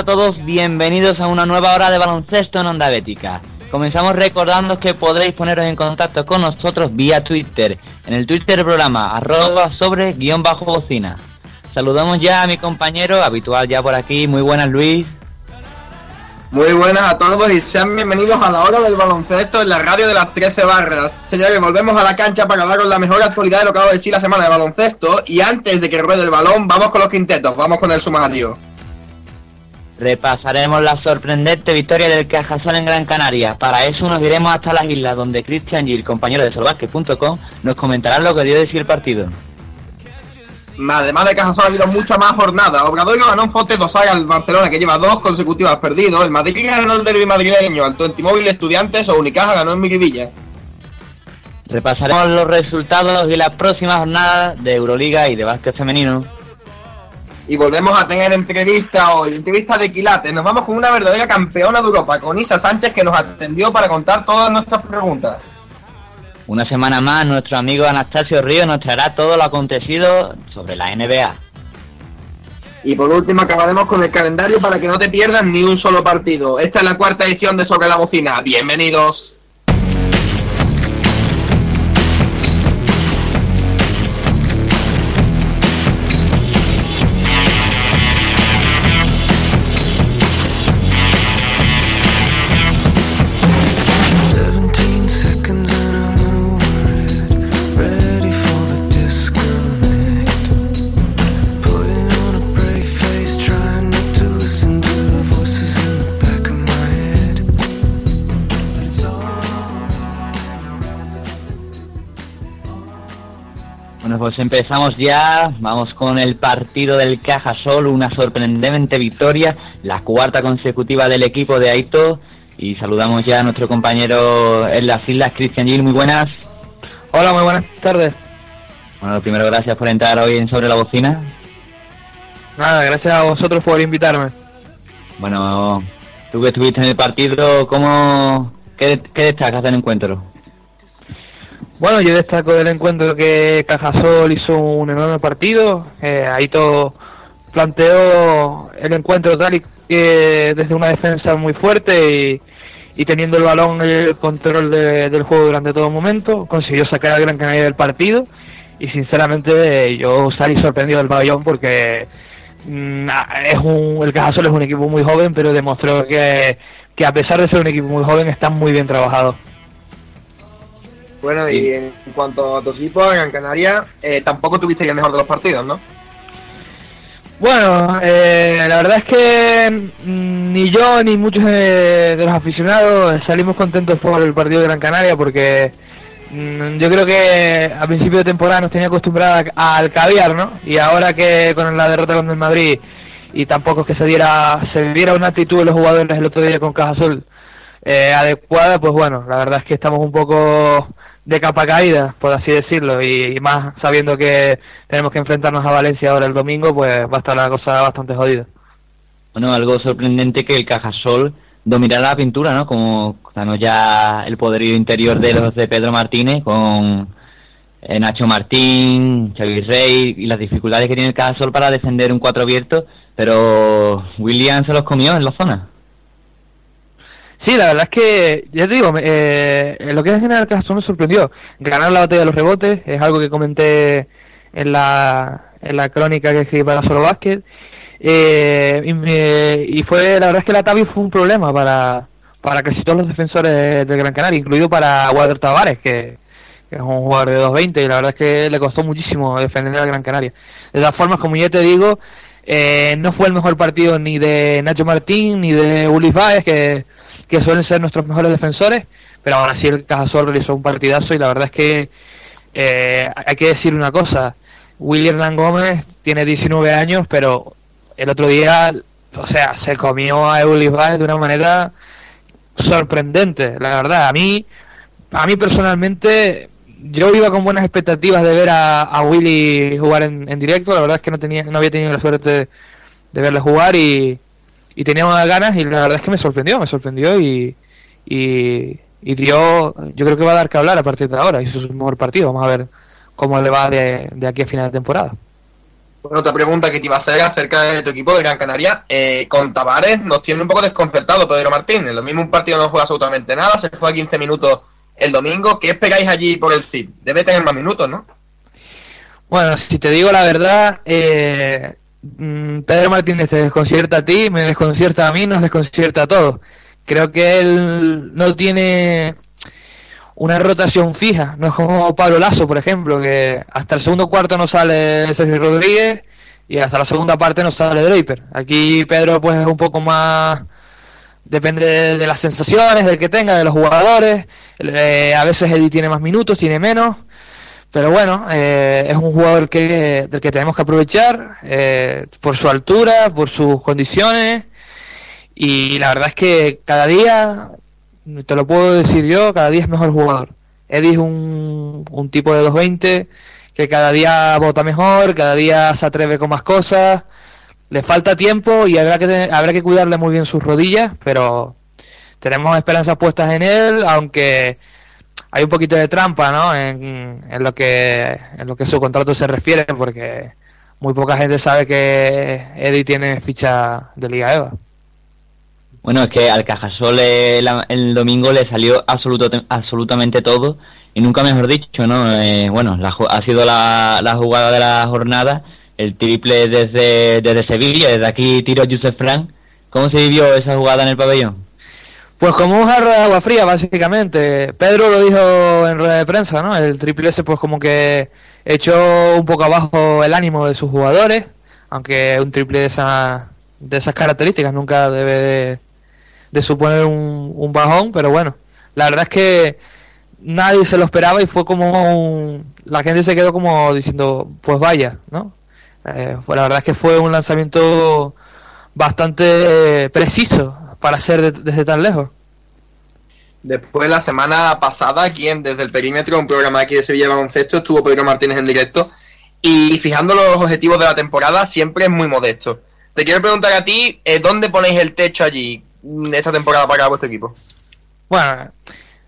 a todos, bienvenidos a una nueva hora de baloncesto en Onda Bética. Comenzamos recordando que podréis poneros en contacto con nosotros vía Twitter, en el Twitter programa, arroba sobre guion bajo bocina. Saludamos ya a mi compañero, habitual ya por aquí, muy buenas Luis. Muy buenas a todos y sean bienvenidos a la hora del baloncesto en la radio de las 13 barras. Señores, volvemos a la cancha para daros la mejor actualidad de lo que acabo de decir la semana de baloncesto y antes de que ruede el balón, vamos con los quintetos, vamos con el sumario. Repasaremos la sorprendente victoria del Cajasol en Gran Canaria. Para eso nos iremos hasta las islas donde Christian Gil, compañero de solvasque.com, nos comentará lo que dio de sí el partido. Además de Cajasol ha habido mucha más jornada. Obradoiro ganó un Fote 2 al Barcelona que lleva dos consecutivas perdidos. El Madrid ganó el derby madrileño al Móvil Estudiantes o Unicaja ganó en Miribilla. Repasaremos los resultados y las próximas jornadas de Euroliga y de básquet femenino y volvemos a tener entrevista hoy, entrevista de Quilates. Nos vamos con una verdadera campeona de Europa, con Isa Sánchez, que nos atendió para contar todas nuestras preguntas. Una semana más, nuestro amigo Anastasio Río nos traerá todo lo acontecido sobre la NBA. Y por último acabaremos con el calendario para que no te pierdas ni un solo partido. Esta es la cuarta edición de Sobre la Bocina. Bienvenidos. Empezamos ya, vamos con el partido del Cajasol, una sorprendente victoria, la cuarta consecutiva del equipo de Aito y saludamos ya a nuestro compañero en las islas, Cristian Gil, muy buenas. Hola, muy buenas tardes. Bueno, lo primero, gracias por entrar hoy en Sobre la Bocina. Nada, gracias a vosotros por invitarme. Bueno, tú que estuviste en el partido, ¿cómo, qué, qué destacas del encuentro? Bueno, yo destaco del encuentro que Cajasol hizo un enorme partido. Eh, ahí todo planteó el encuentro tal y que desde una defensa muy fuerte y, teniendo el balón el control del juego durante todo momento. Consiguió sacar a Gran Canaria del partido y sinceramente yo salí sorprendido del pabellón porque mm, es un, el Cajasol es un equipo muy joven pero demostró que, a pesar de ser un equipo muy joven está muy bien trabajado. Bueno, y en cuanto a tu equipo, en Gran Canaria, eh, tampoco tuviste el mejor de los partidos, ¿no? Bueno, eh, la verdad es que ni yo ni muchos de, los aficionados salimos contentos por el partido de Gran Canaria porque mm, yo creo que a principio de temporada nos tenía acostumbrada al caviar, ¿no? Y ahora que con la derrota con el Madrid y tampoco es que se diera se diera una actitud de los jugadores el otro día con Caja Azul eh, adecuada, pues bueno, la verdad es que estamos un poco de capa caída, por así decirlo, y, más sabiendo que tenemos que enfrentarnos a Valencia ahora el domingo, pues va a estar la cosa bastante jodida. Bueno, algo sorprendente que el Cajasol dominara la pintura, ¿no? Como ya el poderío interior de los de Pedro Martínez con eh, Nacho Martín, Xavi Rey y las dificultades que tiene el Cajasol para defender un cuatro abierto, pero William se los comió en la zona. Sí, la verdad es que, ya te digo, eh, lo que es en general caso me sorprendió. Ganar la batalla de los rebotes es algo que comenté en la, en la crónica que escribí para Solo Basket. Eh, y, fue, la verdad es que la Tavi fue un problema para, para casi todos los defensores del Gran Canaria, incluido para Walter Tavares, que, es un jugador de 2.20 y la verdad es que le costó muchísimo defender al Gran Canaria. De todas formas, como ya te digo, eh, no fue el mejor partido ni de Nacho Martín ni de Ulis Baez, que que suelen ser nuestros mejores defensores, pero aún así el Cajasol realizó un partidazo y la verdad es que eh, hay que decir una cosa, William Hernán Gómez tiene 19 años, pero el otro día, o sea, se comió a Eulis de una manera sorprendente, la verdad. A mí, a mí personalmente, yo iba con buenas expectativas de ver a, Willy jugar en, directo, la verdad es que no tenía, no había tenido la suerte de verle jugar y, y tenía unas ganas y la verdad es que me sorprendió, me sorprendió y, y, dio, yo creo que va a dar que hablar a partir de ahora, y eso es un mejor partido, vamos a ver cómo le va de, aquí a final de temporada. Bueno, otra pregunta que te iba a hacer acerca de tu equipo de Gran Canaria. Eh, con Tavares nos tiene un poco desconcertado Pedro Martínez. Lo mismo un partido no juega absolutamente nada, se fue a 15 minutos el domingo. ¿Qué esperáis allí por el CID? Debe tener más minutos, ¿no? Bueno, si te digo la verdad, eh, mm, Pedro Martínez te desconcierta a ti, me desconcierta a mí, nos desconcierta a todos. Creo que él no tiene una rotación fija, no es como Pablo Lazo, por ejemplo, que hasta el segundo cuarto no sale Sergio Rodríguez y hasta la segunda parte no sale Draper. Aquí Pedro pues es un poco más depende de, las sensaciones, del que tenga, de los jugadores. Eh, a veces Eddie tiene más minutos, tiene menos. Pero bueno, eh, es un jugador que, del que tenemos que aprovechar eh, por su altura, por sus condiciones. Y la verdad es que cada día, te lo puedo decir yo, cada día es mejor jugador. Eddie es un, un tipo de 220 que cada día vota mejor, cada día se atreve con más cosas. Le falta tiempo y habrá que, habrá que cuidarle muy bien sus rodillas, pero tenemos esperanzas puestas en él, aunque hay un poquito de trampa ¿no? en, lo que en lo que su contrato se refiere porque muy poca gente sabe que Eddie tiene ficha de Liga EVA. Bueno, es que al Cajasol el, el domingo le salió absoluto, absolutamente todo y nunca mejor dicho, ¿no? Eh, bueno, la, ha sido la, la, jugada de la jornada, el triple desde, desde Sevilla, desde aquí tiro a Joseph Frank. ¿Cómo se vivió esa jugada en el pabellón? Pues como un jarro de agua fría, básicamente. Pedro lo dijo en rueda de prensa, ¿no? El triple S, pues como que echó un poco abajo el ánimo de sus jugadores, aunque un triple de, esa, de esas características nunca debe de, suponer un, bajón, pero bueno, la verdad es que nadie se lo esperaba y fue como un, la gente se quedó como diciendo, pues vaya, ¿no? Eh, la verdad es que fue un lanzamiento bastante preciso para ser de, desde tan lejos. Después, la semana pasada, aquí en Desde el Perímetro, un programa aquí de Sevilla Baloncesto, estuvo Pedro Martínez en directo. Y fijando los objetivos de la temporada, siempre es muy modesto. Te quiero preguntar a ti, eh, ¿dónde ponéis el techo allí esta temporada para vuestro equipo? Bueno,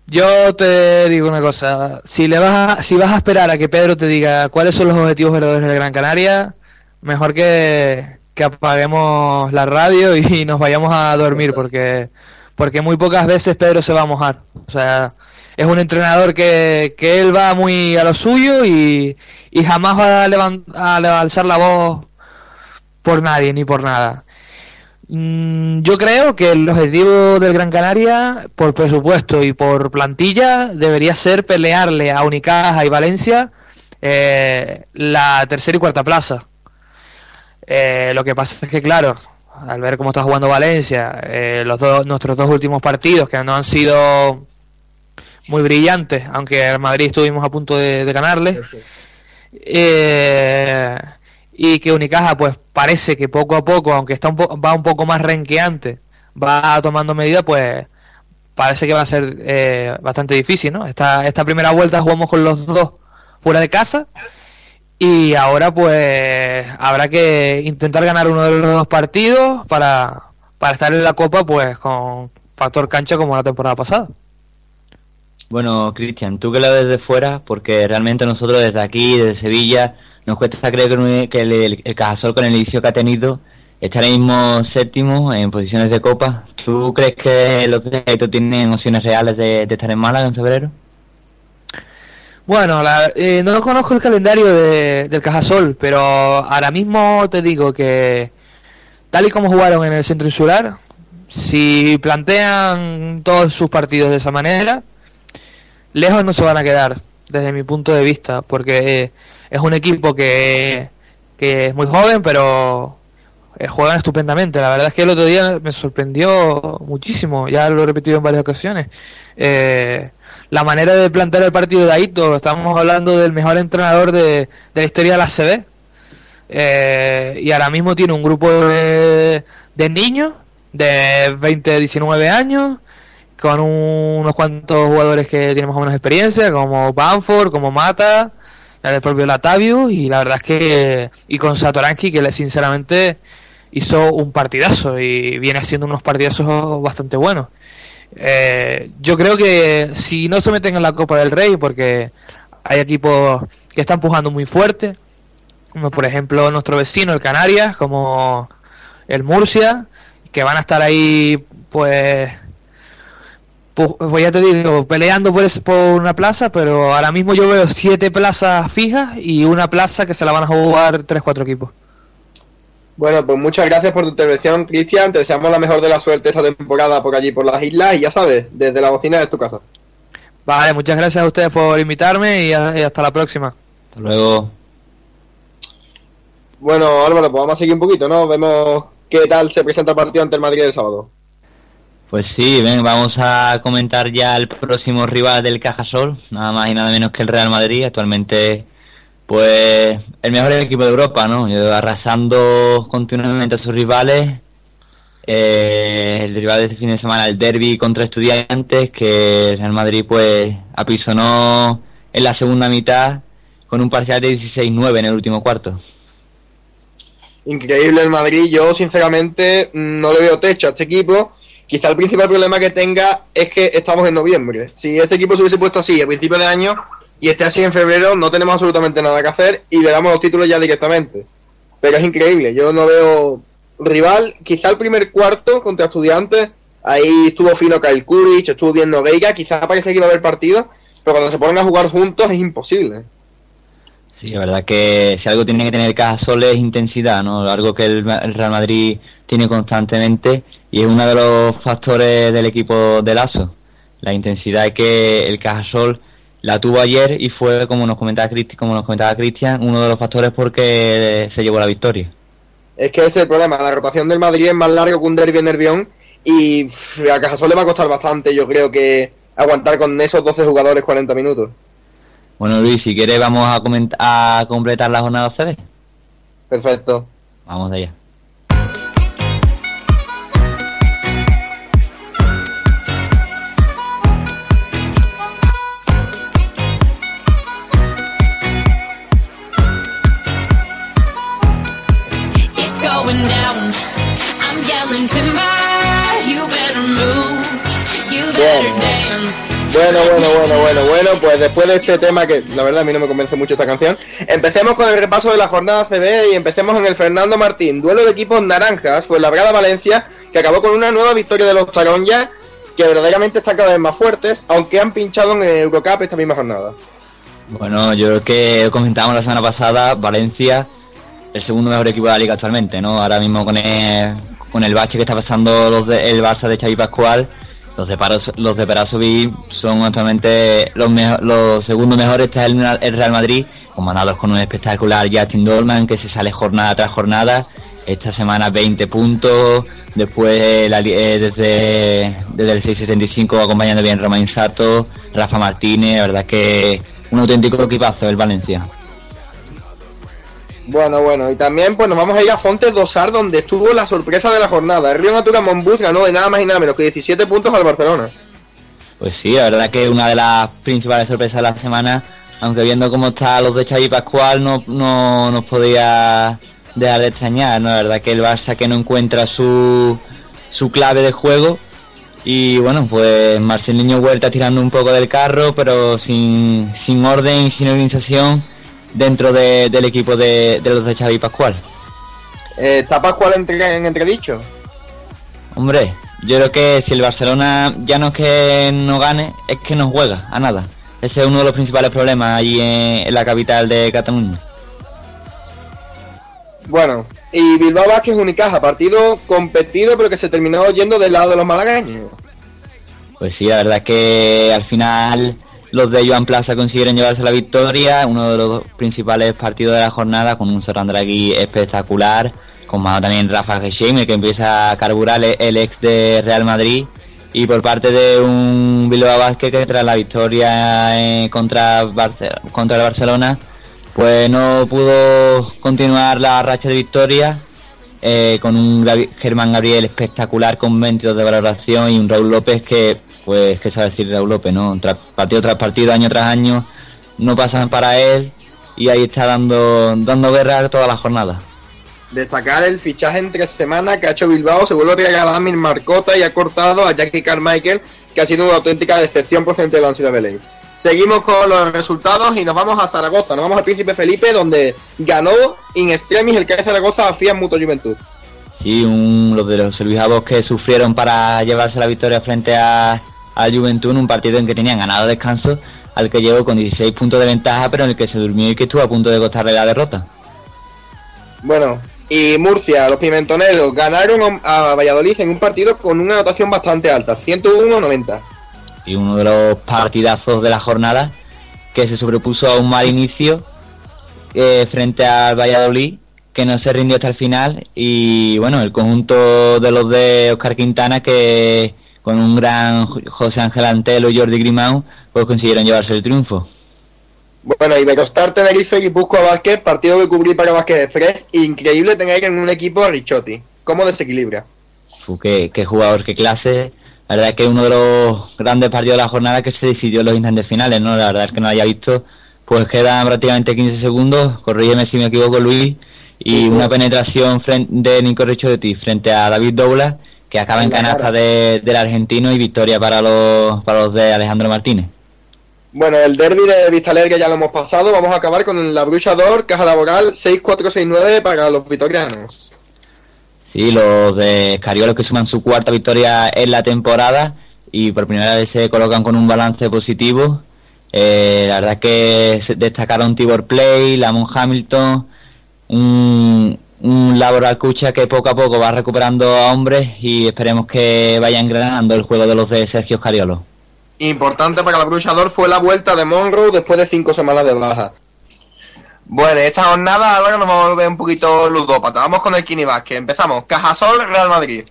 yo te digo una cosa. Si, le vas a, si vas a esperar a que Pedro te diga cuáles son los objetivos verdaderos de Gran Canaria, mejor que, que apaguemos la radio y nos vayamos a dormir porque porque muy pocas veces Pedro se va a mojar. O sea, es un entrenador que, que él va muy a lo suyo y, y jamás va a, levant, a alzar la voz por nadie ni por nada. Mm, yo creo que el objetivo del Gran Canaria, por presupuesto y por plantilla, debería ser pelearle a Unicaja y Valencia eh, la tercera y cuarta plaza eh, lo que pasa es que, claro, al ver cómo está jugando Valencia, eh, los dos, nuestros dos últimos partidos que no han sido muy brillantes, aunque al Madrid estuvimos a punto de, de ganarle, eh, y que Unicaja, pues parece que poco a poco, aunque está un va un poco más renqueante, va tomando medidas, pues parece que va a ser eh, bastante difícil, ¿no? Esta, esta primera vuelta jugamos con los dos fuera de casa y ahora pues habrá que intentar ganar uno de los dos partidos para, para estar en la Copa pues con factor cancha como la temporada pasada. Bueno, Cristian, tú que lo ves de fuera, porque realmente nosotros desde aquí, desde Sevilla, nos cuesta creer que el, el, Cajasol con el inicio que ha tenido está ahora mismo séptimo en posiciones de Copa. ¿Tú crees que los directos tienen opciones reales de, de estar en Málaga en febrero? Bueno, la, eh, no conozco el calendario de, del Cajasol, pero ahora mismo te digo que tal y como jugaron en el centro insular, si plantean todos sus partidos de esa manera, lejos no se van a quedar, desde mi punto de vista, porque es un equipo que, que es muy joven, pero eh, juegan estupendamente. La verdad es que el otro día me sorprendió muchísimo, ya lo he repetido en varias ocasiones. Eh, la manera de plantear el partido de Aito, estamos hablando del mejor entrenador de, de la historia de la CB. Eh, y ahora mismo tiene un grupo de, de niños de 20, 19 años, con un, unos cuantos jugadores que tienen más o menos experiencia, como Banford, como Mata, el propio Latavius, y la verdad es que, y con Satoransky, que sinceramente hizo un partidazo y viene haciendo unos partidazos bastante buenos. Eh, yo creo que si no se meten en la Copa del Rey, porque hay equipos que están empujando muy fuerte, como por ejemplo nuestro vecino, el Canarias, como el Murcia, que van a estar ahí, pues, pues, pues ya te digo, peleando por, por una plaza, pero ahora mismo yo veo siete plazas fijas y una plaza que se la van a jugar tres, cuatro equipos. Bueno, pues muchas gracias por tu intervención, Cristian. Te deseamos la mejor de la suerte esta temporada por allí, por las islas. Y ya sabes, desde la bocina de tu casa. Vale, muchas gracias a ustedes por invitarme y, hasta la próxima. Hasta luego. Bueno, Álvaro, pues vamos a seguir un poquito, ¿no? Vemos qué tal se presenta el partido ante el Madrid el sábado. Pues sí, ven, vamos a comentar ya el próximo rival del Cajasol, nada más y nada menos que el Real Madrid, actualmente pues el mejor equipo de Europa, ¿no? Arrasando continuamente a sus rivales. Eh, el rival de este fin de semana, el derby contra estudiantes, que el Real Madrid pues apisonó en la segunda mitad con un parcial de 16-9 en el último cuarto. Increíble el Madrid, yo sinceramente no le veo techo a este equipo. Quizá el principal problema que tenga es que estamos en noviembre. Si este equipo se hubiese puesto así a principios de año, y esté así en febrero, no tenemos absolutamente nada que hacer y le damos los títulos ya directamente. Pero es increíble, yo no veo rival, quizá el primer cuarto contra estudiantes, ahí estuvo fino Kyle Kurich, estuvo bien Nogueira, quizá parece que iba a haber partido, pero cuando se ponen a jugar juntos es imposible. Sí, la verdad que si algo tiene que tener Cajasol es intensidad, ¿no? Algo que el, Real Madrid tiene constantemente y es uno de los factores del equipo de Lazo. La intensidad que el Cajasol la tuvo ayer y fue, como nos comentaba como nos comentaba Cristian, uno de los factores porque se llevó la victoria. Es que ese es el problema, la rotación del Madrid es más largo que un derbi nervión y a Cajasol le va a costar bastante, yo creo que aguantar con esos 12 jugadores 40 minutos. Bueno Luis, si quieres vamos a, a completar la jornada CD. Perfecto. Vamos allá. Bueno, bueno, bueno, bueno, bueno, pues después de este tema que la verdad a mí no me convence mucho esta canción, empecemos con el repaso de la jornada CB y empecemos en el Fernando Martín, duelo de equipos naranjas, fue la Brada Valencia, que acabó con una nueva victoria de los Taronja, que verdaderamente están cada vez más fuertes, aunque han pinchado en el Eurocup esta misma jornada. Bueno, yo creo que comentábamos la semana pasada, Valencia, el segundo mejor equipo de la liga actualmente, ¿no? Ahora mismo con el, con el bache que está pasando los de, el Barça de Xavi Pascual, los de, Paros, los de son actualmente los, los segundos mejores. Está el, Real Madrid, comandados con un espectacular Justin Dolman que se sale jornada tras jornada. Esta semana 20 puntos. Después eh, desde, desde el 675 acompañando bien Romain Sato, Rafa Martínez. La verdad que un auténtico equipazo el Valencia. Bueno, bueno, y también pues nos vamos a ir a Fontes Dosar, donde estuvo la sorpresa de la jornada. El Río Natura Monbus ganó de nada más y nada menos que 17 puntos al Barcelona. Pues sí, la verdad que una de las principales sorpresas de la semana, aunque viendo cómo está los de Xavi Pascual, no, no nos podía dejar de extrañar, ¿no? La verdad que el Barça que no encuentra su, su clave de juego. Y bueno, pues Marcelinho Huerta tirando un poco del carro, pero sin, sin orden y sin organización dentro del equipo de, los de Xavi Pascual. Eh, ¿Está Pascual entre, en entredicho? Hombre, yo creo que si el Barcelona ya no es que no gane, es que no juega a nada. Ese es uno de los principales problemas allí en, la capital de Cataluña. Bueno, y Bilbao Vázquez Unicaja, partido competido pero que se terminó yendo del lado de los malagueños. Pues sí, la verdad es que al final los de Joan Plaza consiguieron llevarse la victoria, uno de los principales partidos de la jornada, con un Sorrandragui espectacular, con mano también Rafa Geshim, que empieza a carburar el ex de Real Madrid, y por parte de un Bilbao Vázquez que tras la victoria contra, contra el Barcelona, pues no pudo continuar la racha de victoria, eh, con un Germán Gabriel espectacular con 22 de valoración y un Raúl López que pues qué sabe decir Raúl López, ¿no? partido tras partido, año tras año, no pasan para él y ahí está dando, dando guerra toda la jornada. Destacar el fichaje en tres semanas que ha hecho Bilbao, se vuelve a regalar a Marcota y ha cortado a Jackie Carmichael, que ha sido una auténtica decepción procedente de la ansiedad de Belén. Seguimos con los resultados y nos vamos a Zaragoza. Nos vamos al Príncipe Felipe, donde ganó in extremis el que es Zaragoza a Fiat Mutua Juventud. Sí, un, los de los servijabos que sufrieron para llevarse la victoria frente a, a Juventud en un partido en que tenían ganado descanso, al que llegó con 16 puntos de ventaja, pero en el que se durmió y que estuvo a punto de costarle la derrota. Bueno, y Murcia, los pimentoneros, ganaron a Valladolid en un partido con una anotación bastante alta, 101-90. Y uno de los partidazos de la jornada que se sobrepuso a un mal inicio eh, frente al Valladolid, que no se rindió hasta el final. Y bueno, el conjunto de los de Oscar Quintana, que con un gran José Ángel Antelo y Jordi Grimau, pues consiguieron llevarse el triunfo. Bueno, y Becostar Tenerife y Busco Vázquez, partido que cubrí para Vázquez de Fres. Increíble tener en un equipo a Richotti. ¿Cómo desequilibra? Uf, qué, qué jugador, qué clase. La verdad es que uno de los grandes partidos de la jornada que se decidió en los instantes finales, ¿no? La verdad es que no lo haya visto. Pues quedan prácticamente 15 segundos. Corrígeme si me equivoco, Luis. Y una penetración de Nico Richotti frente a David Douglas que acaba en canasta de, del argentino y victoria para los, para los de Alejandro Martínez. Bueno, el derby de Vistalegre ya lo hemos pasado. Vamos a acabar con la Bruchador, caja laboral 6-4-6-9 para los vitorianos. Sí, los de Escariolo que suman su cuarta victoria en la temporada y por primera vez se colocan con un balance positivo. Eh, la verdad es que destacaron Tibor Play, Lamont Hamilton, un Laboral Cucha que poco a poco va recuperando a hombres y esperemos que vaya engranando el juego de los de Sergio Escariolo importante para el bruchador fue la vuelta de Monroe después de cinco semanas de baja. Bueno, esta jornada ahora nos vamos a volver un poquito ludópata. Vamos con el Kini Vázquez. Empezamos. Cajasol, Real Madrid.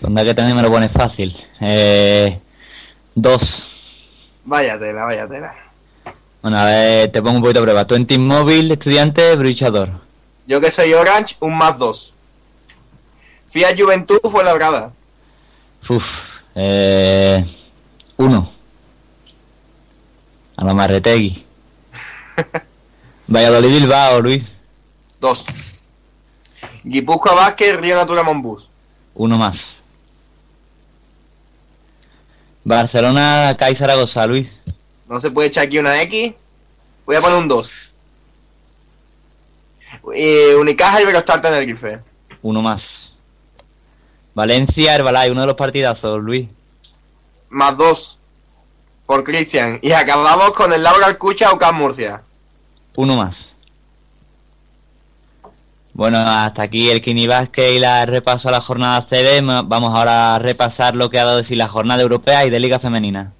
Donde que también me lo pone fácil. Eh, dos. Vaya tela, vaya tela. Bueno, a ver, te pongo un poquito de prueba. Tú en Team Móvil, estudiante, bruchador. Yo que soy Orange, un más dos. Fiat Juventud fue largada. Uf, eh, uno. A la Marretegui. Valladolid Bilbao, Luis. Dos. Guipúzcoa Vázquez, Río Natura Monbus. Uno más. Barcelona, CAI Zaragoza, Luis. No se puede echar aquí una X. Voy a poner un 2. Eh, Unicaja y Verostar Tenerife. Uno más. Valencia, Herbalay, uno de los partidazos, Luis. Más dos por Cristian. Y acabamos con el Laura Alcucha o Murcia. Uno más. Bueno, hasta aquí el Kini Vázquez y la repaso a la jornada CD. Vamos ahora a repasar lo que ha dado decir la jornada europea y de Liga Femenina.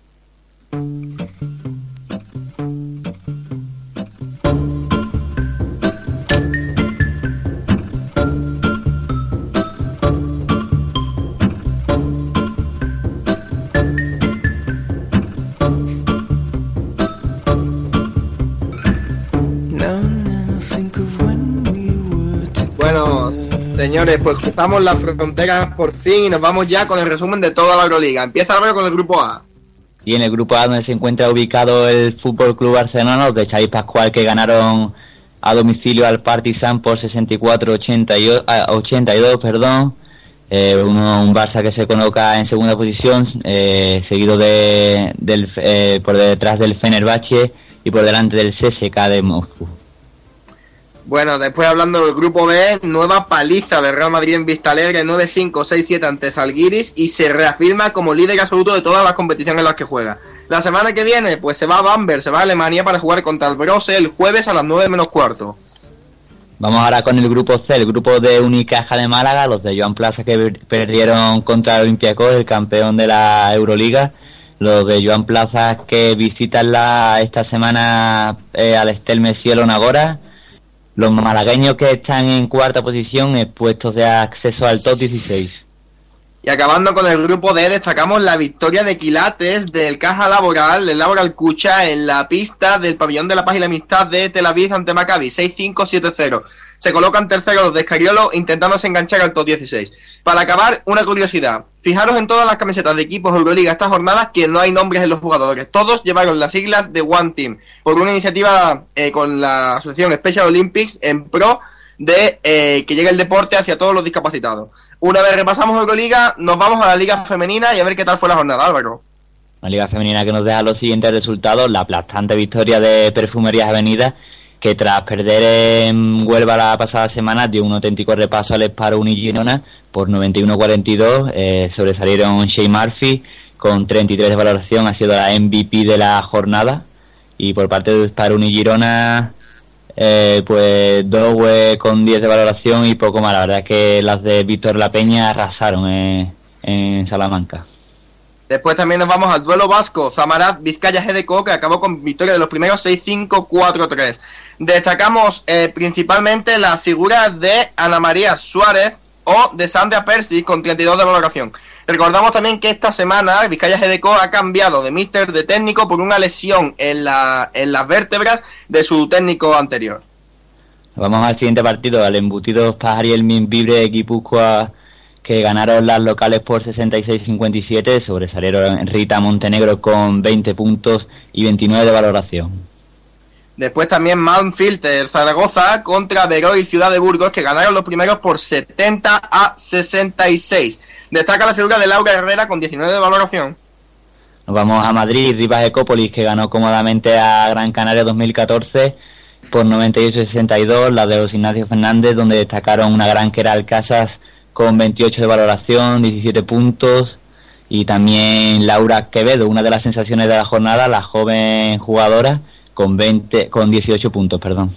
Señores, pues cruzamos las fronteras por fin y nos vamos ya con el resumen de toda la Euroliga. Empieza ahora con el grupo A. Y en el grupo A donde se encuentra ubicado el Fútbol Club Barcelona, los de Xavi Pascual que ganaron a domicilio al Partizan por 64-82, perdón. Eh, uno, un Barça que se coloca en segunda posición, eh, seguido de, del, eh, por detrás del Fenerbahce y por delante del CSK de Moscú. Bueno, después hablando del grupo B, nueva paliza de Real Madrid en Vista Alegre, 9-5-6-7 ante Salguiris y se reafirma como líder absoluto de todas las competiciones en las que juega. La semana que viene, pues se va a Bamberg, se va a Alemania para jugar contra el Brose el jueves a las 9 menos cuarto. Vamos ahora con el grupo C, el grupo de Unicaja de Málaga, los de Joan Plaza que perdieron contra Olympiacos, el campeón de la Euroliga. Los de Joan Plaza que visitan la, esta semana eh, al Estel Messielo Nagora los malagueños que están en cuarta posición expuestos de acceso al top 16. Y acabando con el grupo D, destacamos la victoria de Quilates del Caja Laboral, del Laboral Cucha, en la pista del pabellón de la Paz y la Amistad de Tel Aviv ante Maccabi, 6-5-7-0 se colocan terceros los de Escariolo intentándose enganchar al top 16. Para acabar, una curiosidad. Fijaros en todas las camisetas de equipos Euroliga estas jornadas que no hay nombres en los jugadores. Todos llevaron las siglas de One Team por una iniciativa eh, con la asociación Special Olympics en pro de eh, que llegue el deporte hacia todos los discapacitados. Una vez repasamos Euroliga, nos vamos a la Liga Femenina y a ver qué tal fue la jornada, Álvaro. Una liga femenina que nos deja los siguientes resultados. La aplastante victoria de Perfumerías Avenida, que tras perder en Huelva la pasada semana dio un auténtico repaso al Esparo Unigirona por 91-42. Eh, sobresalieron Shea Murphy con 33 de valoración, ha sido la MVP de la jornada. Y por parte de Esparo Unigirona, eh, pues Dowe con 10 de valoración y poco más. La verdad es que las de Víctor La Peña arrasaron en Salamanca. Después también nos vamos al duelo vasco, Zamarat Vizcaya GDCO, que acabó con victoria de los primeros 6-5-4-3. Destacamos eh, principalmente la figura de Ana María Suárez o de Sandra Persis con 32 de valoración. Recordamos también que esta semana Vizcaya GDCO ha cambiado de mister de técnico por una lesión en, la, en las vértebras de su técnico anterior. Vamos al siguiente partido, al embutido Pajar y el Minvibre de Guipúzcoa que ganaron las locales por 66-57, sobresalieron Rita Montenegro con 20 puntos y 29 de valoración. Después también Manfilter Zaragoza contra Veró y Ciudad de Burgos, que ganaron los primeros por 70 a 66. Destaca la figura de Laura Herrera con 19 de valoración. Nos vamos a Madrid, Rivas Ecópolis, que ganó cómodamente a Gran Canaria 2014 por 98-62, la de los Ignacio Fernández, donde destacaron una gran que era Alcasas con 28 de valoración, 17 puntos. Y también Laura Quevedo, una de las sensaciones de la jornada, la joven jugadora, con 20, con 18 puntos, perdón.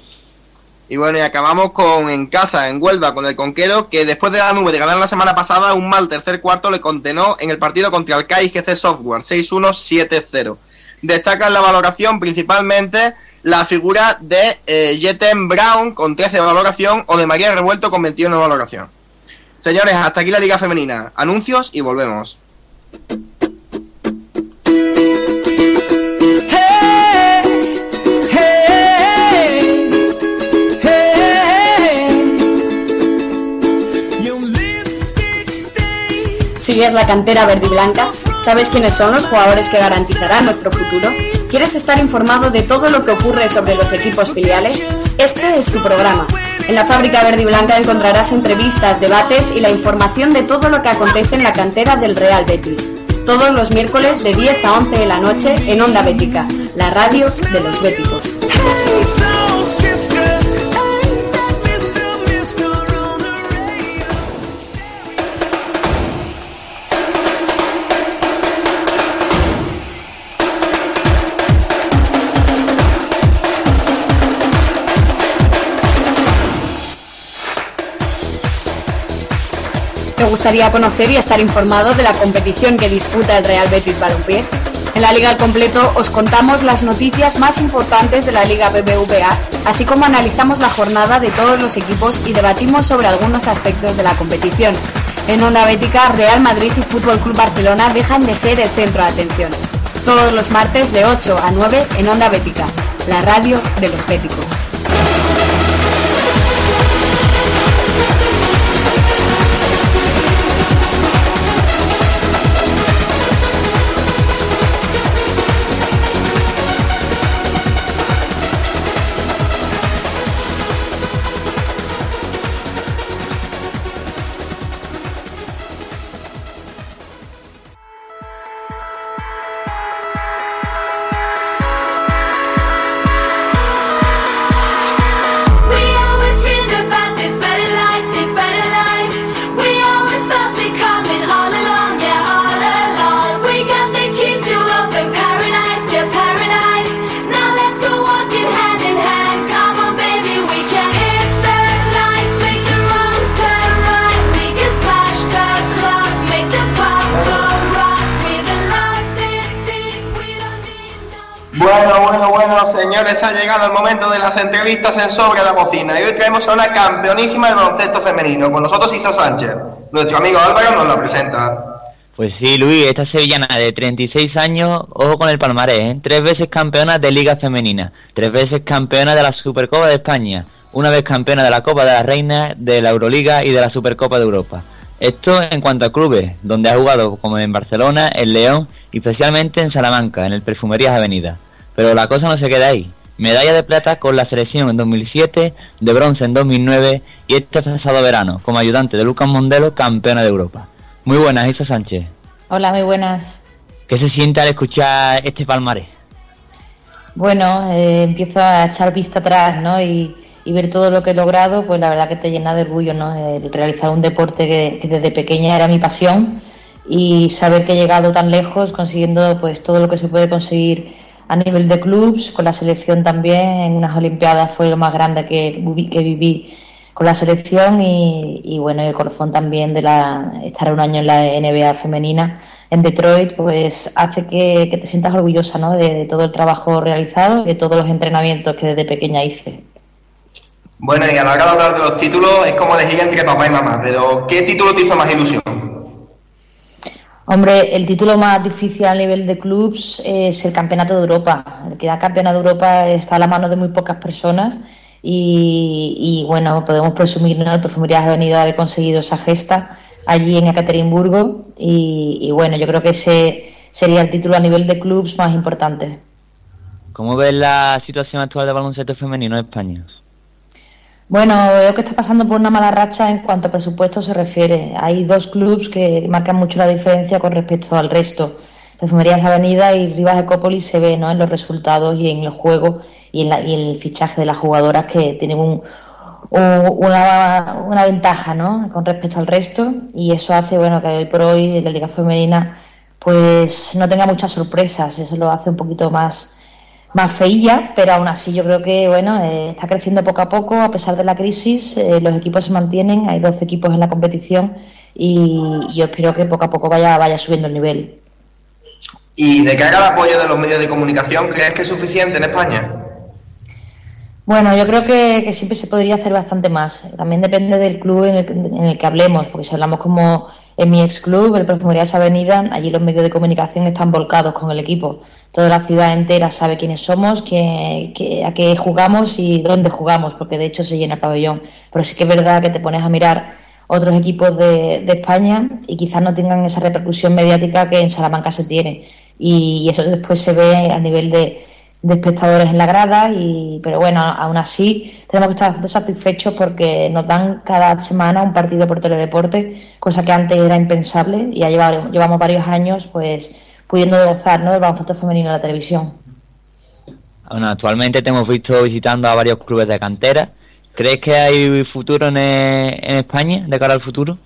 Y bueno, y acabamos con en casa, en Huelva, con el Conquero, que después de la nube de ganar la semana pasada, un mal tercer cuarto le condenó en el partido contra el GC Software, 6-1-7-0. Destaca en la valoración principalmente la figura de eh, Brown con 13 de valoración o de María Revuelto con 21 de valoración. Señores, hasta aquí la Liga Femenina. Anuncios y volvemos. ¿Sigues la cantera verde y blanca? ¿Sabes quiénes son los jugadores que garantizarán nuestro futuro? ¿Quieres estar informado de todo lo que ocurre sobre los equipos filiales? Este es tu programa. En la fábrica verde y blanca encontrarás entrevistas, debates y la información de todo lo que acontece en la cantera del Real Betis. Todos los miércoles de 10 a 11 de la noche en Onda Bética, la radio de los béticos. Gustaría conocer y estar informado de la competición que disputa el Real Betis Balompié? En la Liga al Completo os contamos las noticias más importantes de la Liga BBVA, así como analizamos la jornada de todos los equipos y debatimos sobre algunos aspectos de la competición. En Onda Bética, Real Madrid y Fútbol Club Barcelona dejan de ser el centro de atención. Todos los martes de 8 a 9 en Onda Bética, la radio de los béticos. Campeonísima del baloncesto femenino. Con nosotros Isa Sánchez. Nuestro amigo Álvaro nos la presenta. Pues sí, Luis, esta sevillana de 36 años, ojo con el palmarés, ¿eh? tres veces campeona de Liga Femenina, tres veces campeona de la Supercopa de España, una vez campeona de la Copa de la Reina, de la Euroliga y de la Supercopa de Europa. Esto en cuanto a clubes, donde ha jugado como en Barcelona, en León y especialmente en Salamanca, en el Perfumerías Avenida. Pero la cosa no se queda ahí. Medalla de plata con la selección en 2007, de bronce en 2009 y este pasado verano como ayudante de Lucas Mondelo, campeona de Europa. Muy buenas, Isa Sánchez. Hola, muy buenas. ¿Qué se siente al escuchar este palmarés? Bueno, eh, empiezo a echar vista atrás, ¿no? Y, ver todo lo que he logrado, pues la verdad que te llena de orgullo, ¿no? El realizar un deporte que, desde pequeña era mi pasión y saber que he llegado tan lejos consiguiendo pues todo lo que se puede conseguir a nivel de clubs, con la selección también, en unas Olimpiadas fue lo más grande que, que viví con la selección y, y bueno, el corazón también de la, estar un año en la NBA femenina en Detroit, pues hace que, te sientas orgullosa ¿no? de, todo el trabajo realizado y de todos los entrenamientos que desde pequeña hice. Bueno, y a la hora de hablar de los títulos es como elegir entre papá y mamá, pero ¿qué título te hizo más ilusión? Hombre, el título más difícil a nivel de clubs es el Campeonato de Europa. El que da Campeonato de Europa está a la mano de muy pocas personas y, bueno, podemos presumir, ¿no? El Perfumerías Avenida de haber conseguido esa gesta allí en Ekaterimburgo y, bueno, yo creo que ese sería el título a nivel de clubs más importante. ¿Cómo ves la situación actual de baloncesto femenino en España? Bueno, veo que está pasando por una mala racha en cuanto a presupuesto se refiere. Hay dos clubs que marcan mucho la diferencia con respecto al resto. Perfumerías Avenida y Rivas Ecópolis se ve ¿no? en los resultados y en el juego y en, y en el fichaje de las jugadoras que tienen un, una, una, ventaja ¿no? con respecto al resto y eso hace bueno que hoy por hoy la liga femenina pues no tenga muchas sorpresas eso lo hace un poquito más más feilla pero aún así yo creo que bueno eh, está creciendo poco a poco a pesar de la crisis eh, los equipos se mantienen hay 12 equipos en la competición y, yo espero que poco a poco vaya vaya subiendo el nivel. Y de cara al apoyo de los medios de comunicación crees que es suficiente en España bueno, yo creo que, siempre se podría hacer bastante más. También depende del club en el, que hablemos, porque si hablamos como en mi ex club, el Perfumerías Avenida, allí los medios de comunicación están volcados con el equipo. Toda la ciudad entera sabe quiénes somos, qué, a qué jugamos y dónde jugamos, porque de hecho se llena el pabellón. Pero sí que es verdad que te pones a mirar otros equipos de, España y quizás no tengan esa repercusión mediática que en Salamanca se tiene. y eso después se ve a nivel de de espectadores en la grada, y, pero bueno, aún así tenemos que estar bastante satisfechos porque nos dan cada semana un partido por teledeporte, cosa que antes era impensable y ya llevamos, llevamos varios años pues pudiendo gozar ¿no? del baloncesto femenino en la televisión. Actualmente te hemos visto visitando a varios clubes de cantera. ¿Crees que hay futuro en, en España de cara al futuro?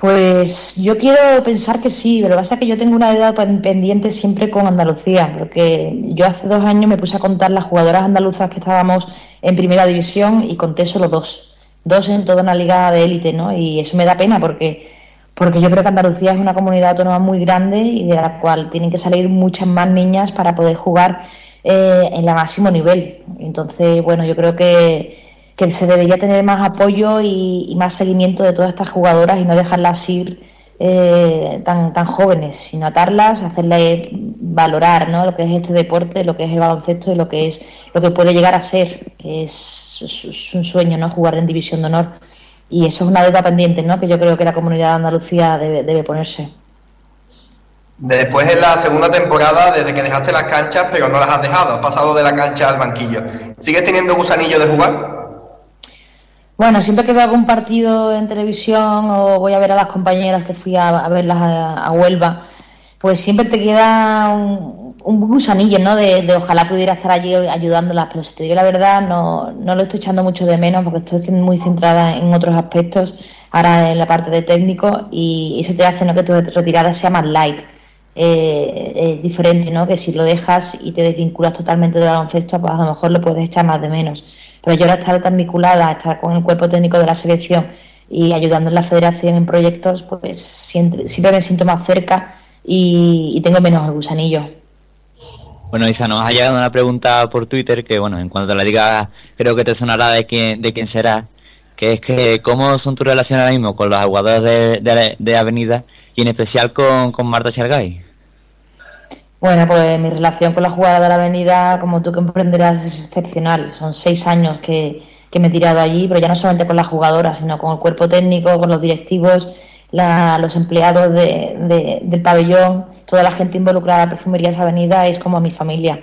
Pues yo quiero pensar que sí, pero lo que pasa es que yo tengo una edad pendiente siempre con Andalucía, porque yo hace dos años me puse a contar las jugadoras andaluzas que estábamos en primera división y conté solo dos, dos en toda una liga de élite, ¿no? Y eso me da pena porque, porque yo creo que Andalucía es una comunidad autónoma muy grande y de la cual tienen que salir muchas más niñas para poder jugar eh, en la máximo nivel. Entonces, bueno, yo creo que que se debería tener más apoyo y, más seguimiento de todas estas jugadoras y no dejarlas ir eh, tan, tan jóvenes, sino atarlas, hacerles valorar ¿no? lo que es este deporte, lo que es el baloncesto y lo que es lo que puede llegar a ser, es, un sueño, ¿no? jugar en división de honor. Y eso es una deuda pendiente, ¿no? que yo creo que la comunidad de Andalucía debe, debe ponerse. Después en la segunda temporada, desde que dejaste las canchas, pero no las has dejado, has pasado de la cancha al banquillo. ¿Sigues teniendo gusanillo de jugar? Bueno, siempre que veo algún partido en televisión o voy a ver a las compañeras que fui a, verlas a, Huelva, pues siempre te queda un, gusanillo, ¿no? De, ojalá pudiera estar allí ayudándolas, pero si te digo la verdad, no, no lo estoy echando mucho de menos porque estoy muy centrada en otros aspectos, ahora en la parte de técnico, y eso te hace ¿no? que tu retirada sea más light. Eh, es diferente, ¿no? Que si lo dejas y te desvinculas totalmente del baloncesto, pues a lo mejor lo puedes echar más de menos. Pero yo ahora estar tan vinculada, estar con el cuerpo técnico de la selección y ayudando en la federación en proyectos, pues siempre, me siento más cerca y, tengo menos gusanillo. Bueno, Isa, nos ha llegado una pregunta por Twitter que, bueno, en cuanto la diga, creo que te sonará de quién, de quién será, que es que cómo son tus relaciones ahora mismo con los jugadores de, de, Avenida y en especial con, con Marta Chargay. Bueno, pues mi relación con la jugada de la avenida, como tú comprenderás, es excepcional. Son seis años que, me he tirado allí, pero ya no solamente con las jugadoras, sino con el cuerpo técnico, con los directivos, los empleados del pabellón, toda la gente involucrada en Perfumerías Avenida es como mi familia.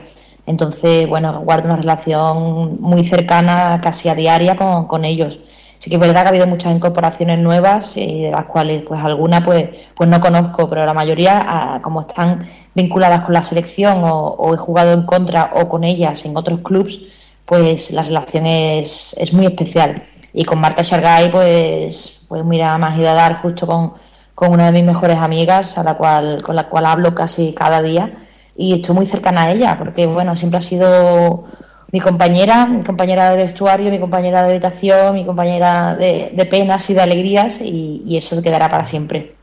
Entonces, bueno, guardo una relación muy cercana, casi a diaria con, con ellos. Sí que es verdad que ha habido muchas incorporaciones nuevas, y de las cuales pues algunas pues, pues no conozco, pero la mayoría, ah, como están vinculadas con la selección o, he jugado en contra o con ellas en otros clubes, pues la relación es, es muy especial. Y con Marta Shargay, pues, pues mira, me ha ido a dar justo con, con una de mis mejores amigas, a la cual, con la cual hablo casi cada día, y estoy muy cercana a ella, porque bueno, siempre ha sido mi compañera, mi compañera de vestuario, mi compañera de habitación, mi compañera de, penas y de alegrías, y eso quedará para siempre.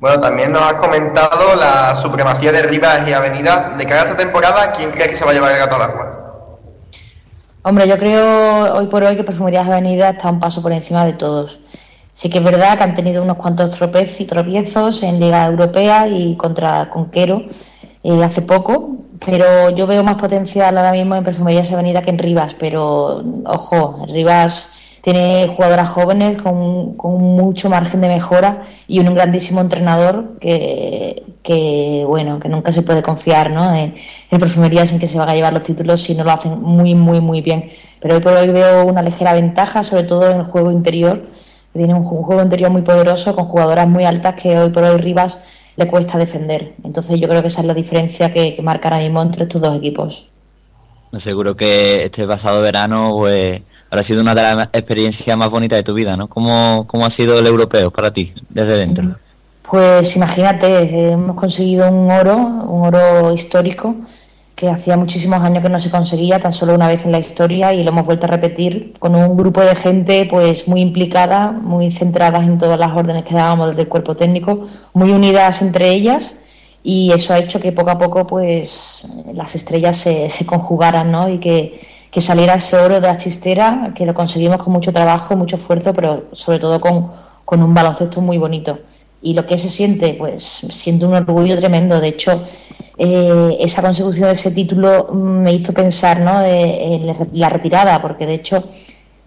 Bueno, también nos has comentado la supremacía de Rivas y Avenida. De cara a esta temporada, ¿quién cree que se va a llevar el gato al agua? Hombre, yo creo hoy por hoy que Perfumerías Avenida está un paso por encima de todos. Sí que es verdad que han tenido unos cuantos tropiezos, tropiezos en Liga Europea y contra Conquero eh, hace poco, pero yo veo más potencial ahora mismo en Perfumerías Avenida que en Rivas, pero ojo, Rivas tiene jugadoras jóvenes con, mucho margen de mejora y un grandísimo entrenador que, bueno, que nunca se puede confiar ¿no? en, en que se van a llevar los títulos si no lo hacen muy, muy, muy bien. Pero hoy por hoy veo una ligera ventaja, sobre todo en el juego interior. Tiene un, juego interior muy poderoso con jugadoras muy altas que hoy por hoy Rivas le cuesta defender. Entonces yo creo que esa es la diferencia que, que marca ahora mismo entre estos dos equipos. Seguro que este pasado verano pues ha sido una de las experiencias más bonitas de tu vida, ¿no? ¿Cómo, cómo ha sido el europeo para ti desde dentro? Pues imagínate, hemos conseguido un oro, un oro histórico que hacía muchísimos años que no se conseguía, tan solo una vez en la historia y lo hemos vuelto a repetir con un grupo de gente pues muy implicada, muy centradas en todas las órdenes que dábamos desde el cuerpo técnico, muy unidas entre ellas y eso ha hecho que poco a poco pues las estrellas se, se conjugaran, ¿no? Y que que saliera ese oro de la chistera, que lo conseguimos con mucho trabajo, mucho esfuerzo, pero sobre todo con, un baloncesto muy bonito. Y lo que se siente, pues siento un orgullo tremendo. De hecho, eh, esa consecución de ese título me hizo pensar ¿no? la retirada, porque de hecho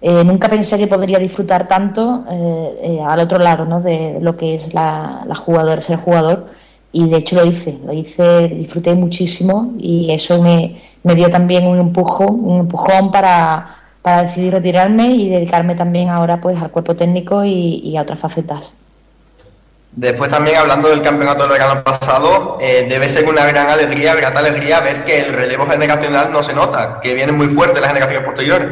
eh, nunca pensé que podría disfrutar tanto eh, al otro lado ¿no? de lo que es la, la jugador, ser jugador y de hecho lo hice, lo hice, disfruté muchísimo y eso me, dio también un empujón, un empujón para, decidir retirarme y dedicarme también ahora pues al cuerpo técnico y, a otras facetas. Después también hablando del campeonato del verano pasado, eh, debe ser una gran alegría, grata alegría ver que el relevo generacional no se nota, que vienen muy fuertes las generaciones posteriores.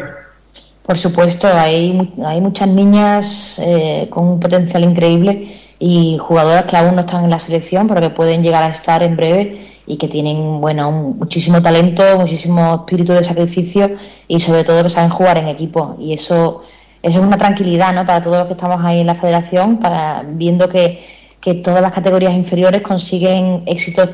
Por supuesto, hay, hay muchas niñas eh, con un potencial increíble y jugadoras que aún no están en la selección, pero que pueden llegar a estar en breve y que tienen bueno muchísimo talento, muchísimo espíritu de sacrificio y sobre todo que saben jugar en equipo y eso eso es una tranquilidad ¿no? para todos los que estamos ahí en la federación, para viendo que, que todas las categorías inferiores consiguen éxitos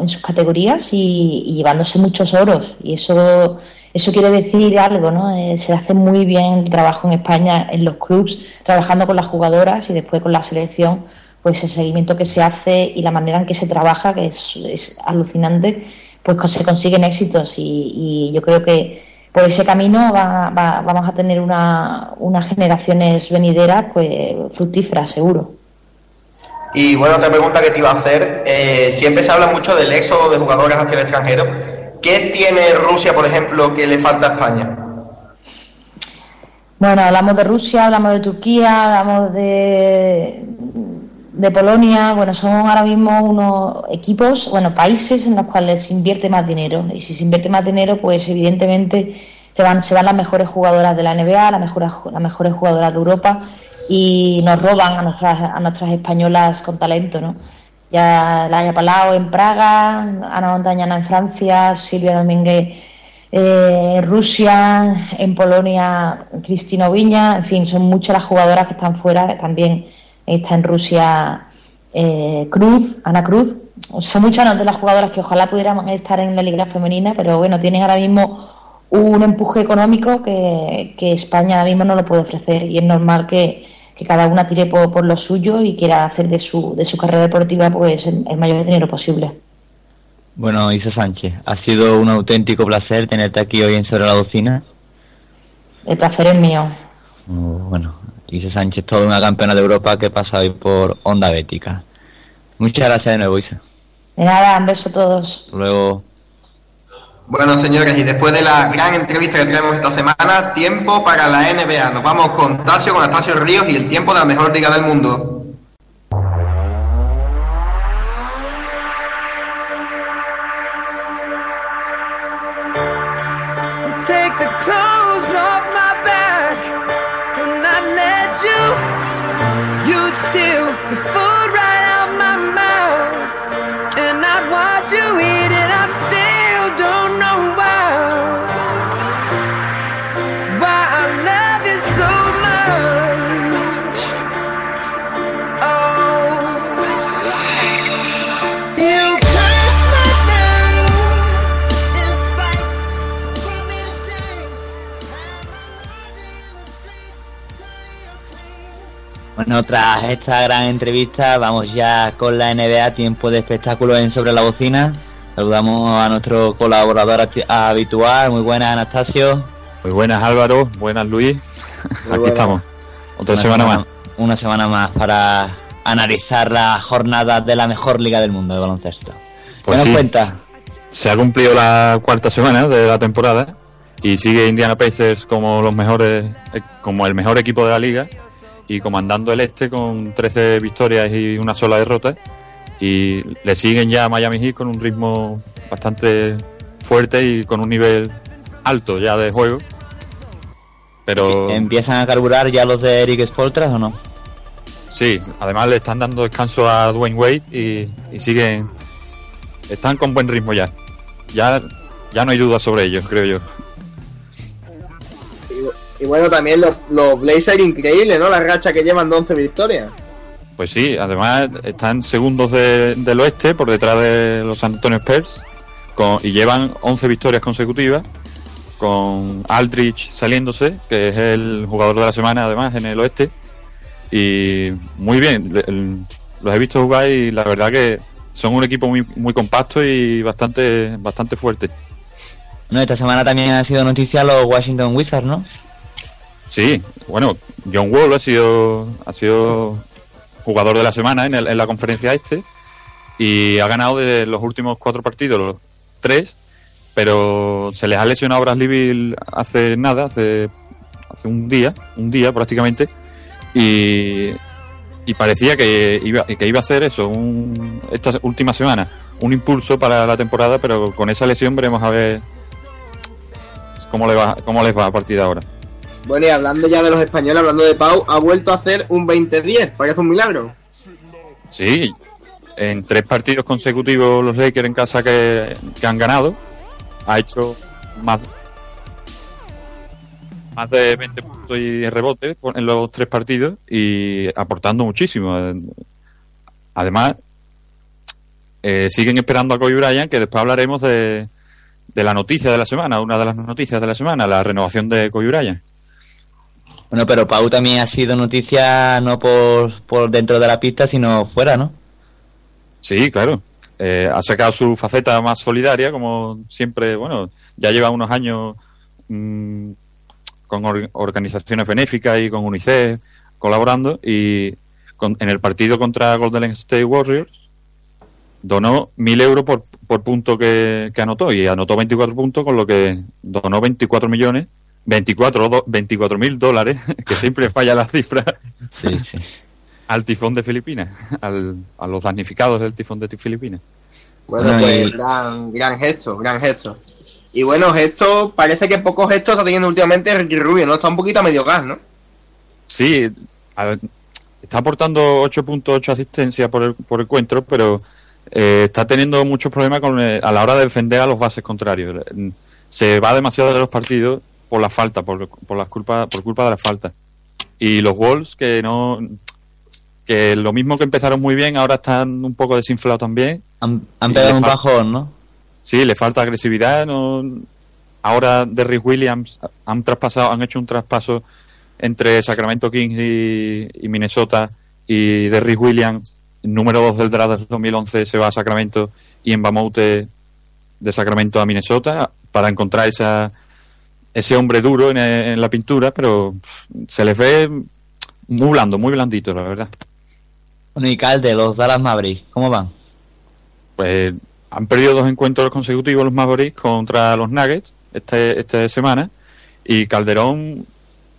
en sus categorías y llevándose muchos oros y eso eso quiere decir algo, ¿no? Eh, se hace muy bien el trabajo en España en los clubs, trabajando con las jugadoras y después con la selección, pues el seguimiento que se hace y la manera en que se trabaja, que es, alucinante, pues se consiguen éxitos y, yo creo que por ese camino vamos a tener una, unas generaciones venideras pues fructíferas, seguro. Y bueno, otra pregunta que te iba a hacer, eh, siempre se habla mucho del éxodo de jugadores hacia el extranjero. ¿Qué tiene Rusia, por ejemplo, que le falta a España? Bueno, hablamos de Rusia, hablamos de Turquía, hablamos de, de Polonia. Bueno, son ahora mismo unos equipos, bueno, países en los cuales se invierte más dinero. Y si se invierte más dinero, pues evidentemente se van, se van las mejores jugadoras de la NBA, las mejores, mejores jugadoras de Europa y nos roban a nuestras, a nuestras españolas con talento, ¿no? Ya la haya Palau en Praga, Ana Montañana en Francia, Silvia Domínguez eh, en Rusia, en Polonia Cristina Viña, en fin, son muchas las jugadoras que están fuera, también está en Rusia eh, Cruz, Ana Cruz, son muchas de las jugadoras que ojalá pudiéramos estar en la liga femenina, pero bueno, tienen ahora mismo un empuje económico que España ahora mismo no lo puede ofrecer y es normal que, que cada una tire por, lo suyo y quiera hacer de su, de su carrera deportiva pues el, mayor dinero posible. Bueno, Isa Sánchez, ha sido un auténtico placer tenerte aquí hoy en Sobre la Docina. El placer es mío. Oh, bueno, Isa Sánchez, toda una campeona de Europa que pasa hoy por Onda Bética. Muchas gracias de nuevo, Isa. De nada, un beso a todos. Luego. Bueno, señores, y después de la gran entrevista que tenemos esta semana, tiempo para la NBA. Nos vamos con Tasio, con Anastasio Ríos y el tiempo de la mejor liga del mundo. Bueno, tras esta gran entrevista, vamos ya con la NBA, tiempo de espectáculos en Sobre la Bocina. Saludamos a nuestro colaborador habitual. Muy buenas, Anastasio. Muy buenas Álvaro, buenas Luis. Aquí estamos. Otra Una semana más. Una semana más para analizar las jornadas de la mejor liga del mundo de baloncesto. Pues ¿Qué nos cuenta? Se ha cumplido la cuarta semana de la temporada y sigue Indiana Pacers como los mejores, eh, como el mejor equipo de la liga y comandando el este con 13 victorias y una sola derrota. Y le siguen ya a Miami Heat con un ritmo bastante fuerte y con un nivel alto ya de juego. Pero ¿Empiezan a carburar ya los de Eric Spoltras o no? Sí, además le están dando descanso a Dwayne Wade y, y siguen. Están con buen ritmo ya. Ya, ya no hay duda sobre ellos, creo yo. Y, bueno, también los, los Blazers increíbles, ¿no? La racha que llevan de 11 victorias. Pues sí, además están segundos de- del oeste por detrás de los San Antonio Spurs con, y llevan 11 victorias consecutivas con Aldrich saliéndose, que es el jugador de la semana además en el oeste. Y muy bien, le- el- los he visto jugar y la verdad que son un equipo muy, muy compacto y bastante, bastante fuerte. No, esta semana también han sido noticias los Washington Wizards, ¿no? Sí, bueno, John Wall ha sido, ha sido jugador de la semana en, el- en la conferencia este y ha ganado de los últimos cuatro partidos, los tres, pero se les ha lesionado a hace nada, hace, hace un día, un día prácticamente, y, y parecía que iba, que iba a ser eso, un, esta última semana, un impulso para la temporada, pero con esa lesión veremos a ver cómo, le va, cómo les va a partir de ahora. Bueno, y hablando ya de los españoles, hablando de Pau, ha vuelto a hacer un 20-10. Parece un milagro. Sí, en tres partidos consecutivos los Lakers en casa que, han ganado, ha hecho más, más de 20 puntos y rebotes en los tres partidos y aportando muchísimo. Además, eh, siguen esperando a Kobe Bryant, que después hablaremos de, de la noticia de la semana, una de las noticias de la semana, la renovación de Kobe Bryant. Bueno, pero Pau también ha sido noticia no por, por dentro de la pista, sino fuera, ¿no? Sí, claro. Eh, ha sacado su faceta más solidaria, como siempre, bueno, ya lleva unos años mm, con or- organizaciones benéficas y con UNICEF colaborando y con- en el partido contra Golden State Warriors donó mil euros por, por punto que, que anotó y anotó 24 puntos, con lo que donó 24 millones, 24 24 mil dólares, que siempre falla la cifra, Sí, sí. al tifón de Filipinas, al, a los damnificados del tifón de Filipinas. Bueno, pues gran, gran gesto, gran gesto. Y bueno, gesto, parece que pocos gestos está teniendo últimamente Ricky Rubio, ¿no? Está un poquito a medio gas, ¿no? Sí, a ver, está aportando 8.8 asistencia por el, por encuentro, pero eh, está teniendo muchos problemas con el- a la hora de defender a los bases contrarios. Se va demasiado de los partidos por la falta, por, por las culpas, por culpa de la falta. Y los Wolves que no que lo mismo que empezaron muy bien, ahora están un poco desinflados también. Han, han pegado un bajón, ¿no? Sí, le falta agresividad. No... Ahora Derrick Williams han traspasado, han hecho un traspaso entre Sacramento Kings y, y Minnesota y Derrick Williams, número 2 del draft del 2011, se va a Sacramento y en Bamoute de Sacramento a Minnesota para encontrar esa ese hombre duro en, en la pintura, pero se les ve muy blando, muy blandito, la verdad. Bueno, y Calde, los Dallas Mavericks, ¿cómo van? Pues han perdido dos encuentros consecutivos los Mavericks contra los Nuggets este, esta semana y Calderón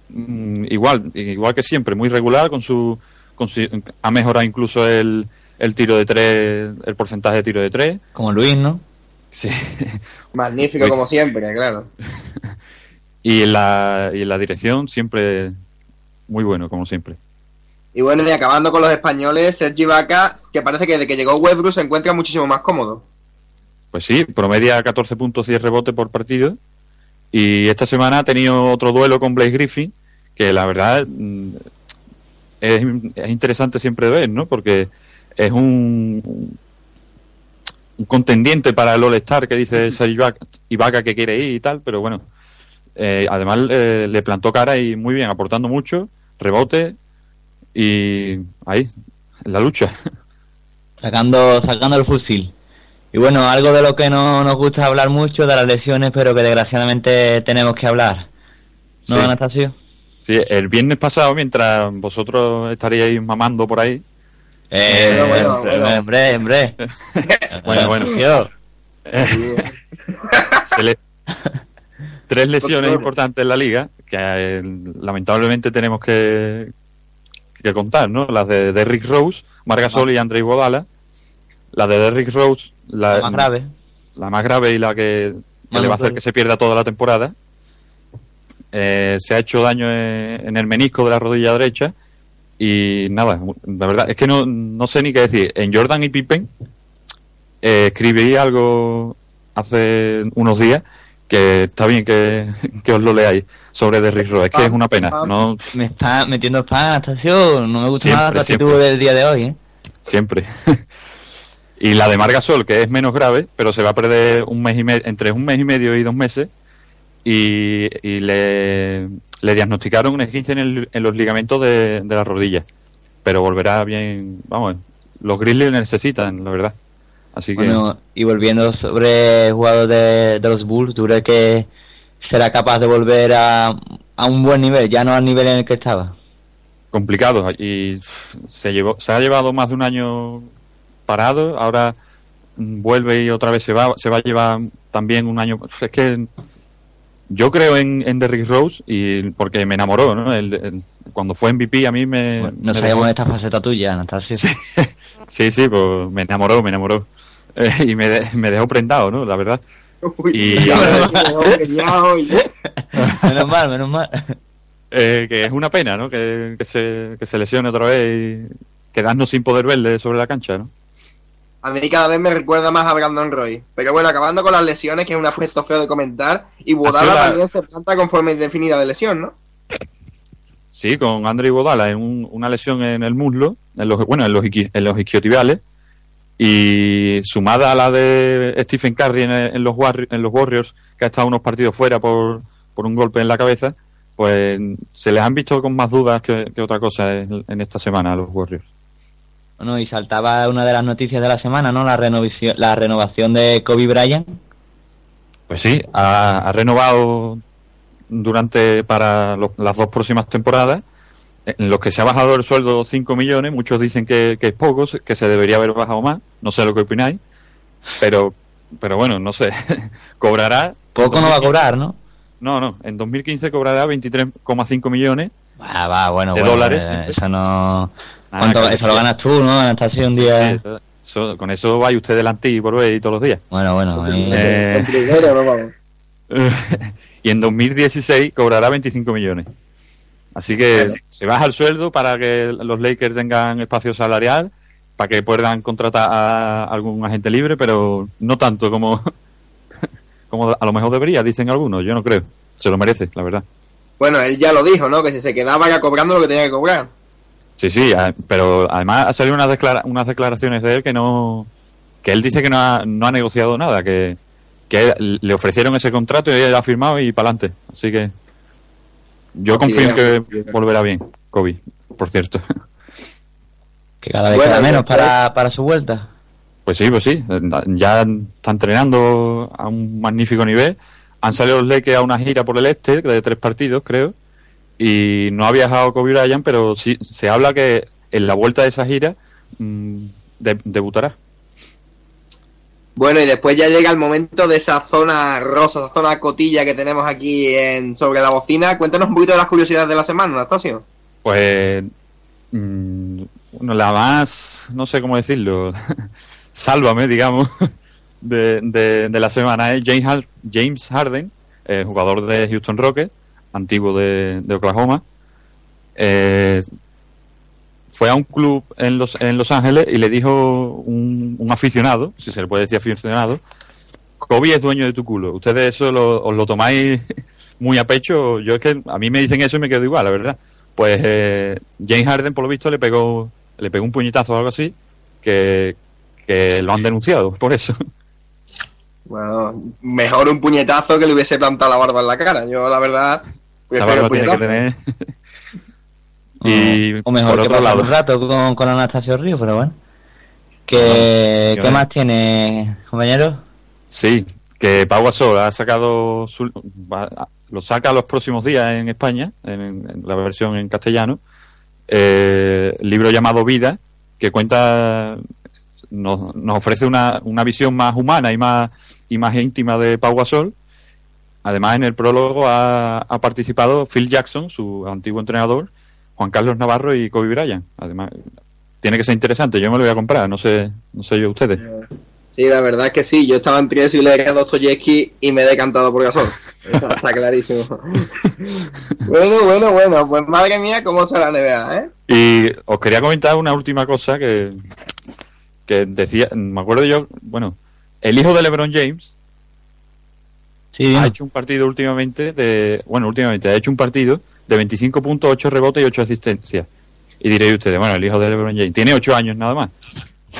mm, igual igual que siempre muy regular con su, con su- ha mejorado incluso el, el tiro de tres el porcentaje de tiro de tres Como Luis, ¿no? sí Magnífico como siempre, claro. y en la y la dirección siempre muy bueno como siempre Y bueno, y acabando con los españoles, Sergi Vaca, que parece que desde que llegó Westbrook se encuentra muchísimo más cómodo. Pues sí, promedia 14 puntos y 10 rebotes por partido. Y esta semana ha tenido otro duelo con Blake Griffin, que la verdad mm, es, es interesante siempre ver, ¿no? Porque es un, un contendiente para el All-Star que dice Serge Ibaka- Ibaka que quiere ir y tal, pero bueno, eh, además eh, le plantó cara y muy bien, aportando mucho, rebote y ahí, en la lucha. Sacando, sacando el fusil. Y bueno, algo de lo que no nos gusta hablar mucho, de las lesiones, pero que desgraciadamente tenemos que hablar. ¿No, Sí. Anastasio? Sí, el viernes pasado, mientras vosotros estaríais mamando por ahí, Eh, Bueno, bueno, hombre, bueno. hombre, hombre. Bueno, bueno. Tío, se le- tres lesiones importantes en la liga que eh, lamentablemente tenemos que, que contar, ¿no? Las de Derrick Rose, Margasol y André Iguodala. La de Derrick Rose, la, la más grave. la más grave y la que, le va a hacer que se pierda toda la temporada. Eh, se ha hecho daño en, en el menisco de la rodilla derecha y nada, la verdad es que no, no sé ni qué decir. En Jordan y Pippen eh, escribí algo hace unos días que está bien que, que os lo leáis sobre Derrick Rose. Es que es una pena. No, Me está metiendo spam, Anastasio. No me gusta Siempre, nada tu actitud siempre. del día de hoy, ¿eh? siempre. y la de Margasol, que es menos grave, pero se va a perder un mes y medio, entre un mes y medio y dos meses. Y, y le, le diagnosticaron un esguince en, el- en los ligamentos de, de la rodilla. Pero volverá bien. Vamos, los Grizzlies necesitan, la verdad. Así que. Bueno, y volviendo sobre el jugador de, de los Bulls, ¿tú crees que será capaz de volver a, a un buen nivel, ya no al nivel en el que estaba? complicado y se llevó se ha llevado más de un año parado ahora vuelve y otra vez se va se va a llevar también un año es que yo creo en, en Derrick Rose y porque me enamoró ¿no? El- el- cuando fue MVP a mí me, Bueno, no me sabíamos dejó- esta faceta tuya, Anastasio. sí sí pues me enamoró me enamoró Eh, y me, de- me dejó prendado no la verdad Uy, Y menos mal, menos mal. Eh, que es una pena no que, que se que se lesione otra vez y quedarnos sin poder verle sobre la cancha no A mí cada vez me recuerda más a Brandon Roy. Pero bueno, acabando con las lesiones, que es un aspecto feo de comentar, y Budala sido la- también se planta conforme definida de lesión, ¿no? Sí, con André Iguodala en un- una lesión en el muslo, en los, bueno, en los, en los isquiotibiales, y sumada a la de Stephen Curry en, en los, Warri- en los Warriors, que ha estado unos partidos fuera por, por un golpe en la cabeza, pues se les han visto con más dudas que, que otra cosa en, en esta semana a los Warriors. Bueno, y saltaba una de las noticias de la semana, ¿no? La renovación, la renovación de Kobe Bryant. Pues sí, ha, ha renovado durante para lo- las dos próximas temporadas, en los que se ha bajado el sueldo 5 millones, muchos dicen que, que es poco, que se debería haber bajado más, no sé lo que opináis, pero pero bueno, no sé, cobrará... Poco no va a cobrar, ¿no? No, no, en 2015 cobrará 23,5 millones. Va, va, bueno, De bueno, dólares, eh. Eso no... Ah, ¿Cuánto- claro, eso lo ganas tú, ¿no? Anastasio, un día... Sí, eso- eso- con eso vaya usted delante y y todos los días. Bueno, bueno. Eh, Y en 2016 cobrará 25 millones. Así que se baja el sueldo para que los Lakers tengan espacio salarial, para que puedan contratar a algún agente libre, pero no tanto como, como a lo mejor debería, dicen algunos. Yo no creo. Se lo merece, la verdad. Bueno, él ya lo dijo, ¿no? Que si se quedaba ya cobrando lo que tenía que cobrar. Sí, sí, pero además ha salido unas, declara- unas declaraciones de él que no. que él dice que no ha, no ha negociado nada, que, que le ofrecieron ese contrato y él ha firmado y para adelante. Así que. Yo confío en que volverá bien, Kobe, por cierto. Que cada vez Bueno, queda menos para, para su vuelta. Pues sí, pues sí. Ya está entrenando a un magnífico nivel. Han salido los Lakers a una gira por el este de tres partidos, creo. Y no ha viajado Kobe Bryant, pero sí se habla que en la vuelta de esa gira mm, de- debutará. Bueno, y después ya llega el momento de esa zona rosa, esa zona cotilla que tenemos aquí en sobre la bocina. Cuéntanos un poquito de las curiosidades de la semana, Anastasio. Pues, mm, bueno, la más, no sé cómo decirlo, sálvame, digamos, de, de, la semana es James, James Harden, eh, jugador de Houston Rockets, antiguo de, de Oklahoma. Eh, fue a un club en Los, en Los Ángeles y le dijo un, un aficionado, si se le puede decir aficionado, Kobe es dueño de tu culo. Ustedes eso lo, os lo tomáis muy a pecho. Yo es que a mí me dicen eso y me quedo igual, la verdad. Pues eh, James Harden, por lo visto, le pegó, le pegó un puñetazo o algo así, que, que lo han denunciado por eso. Bueno, mejor un puñetazo que le hubiese plantado la barba en la cara. Yo, la verdad, prefiero barba tiene que tener. Y o mejor por que otro pasar lado, un rato con, con Anastasio Río, pero bueno. ¿Qué, No, ¿qué más tiene, compañero? Sí, que Pau Gasol ha sacado su- va- lo saca los próximos días en España, en, en la versión en castellano, eh, el libro llamado Vida, que cuenta, nos, nos ofrece una, una visión más humana y más, y más íntima de Pau Gasol. Además, en el prólogo ha, ha participado Phil Jackson, su antiguo entrenador, Juan Carlos Navarro y Kobe Bryant. Además, tiene que ser interesante. Yo me lo voy a comprar, no sé, no sé yo ustedes. Sí, la verdad es que sí. Yo estaba entre eso y leer a Dostoyevsky y me he decantado por Gasol. Está, está clarísimo. bueno, bueno, bueno. Pues madre mía, cómo está la NBA, ¿eh? Y os quería comentar una última cosa que, que decía, me acuerdo yo, bueno, el hijo de LeBron James Sí, ha hecho un partido últimamente de, bueno, últimamente ha hecho un partido de 25 puntos, 8 rebotes y 8 asistencias. Y diréis ustedes, bueno, el hijo de LeBron James tiene 8 años nada más.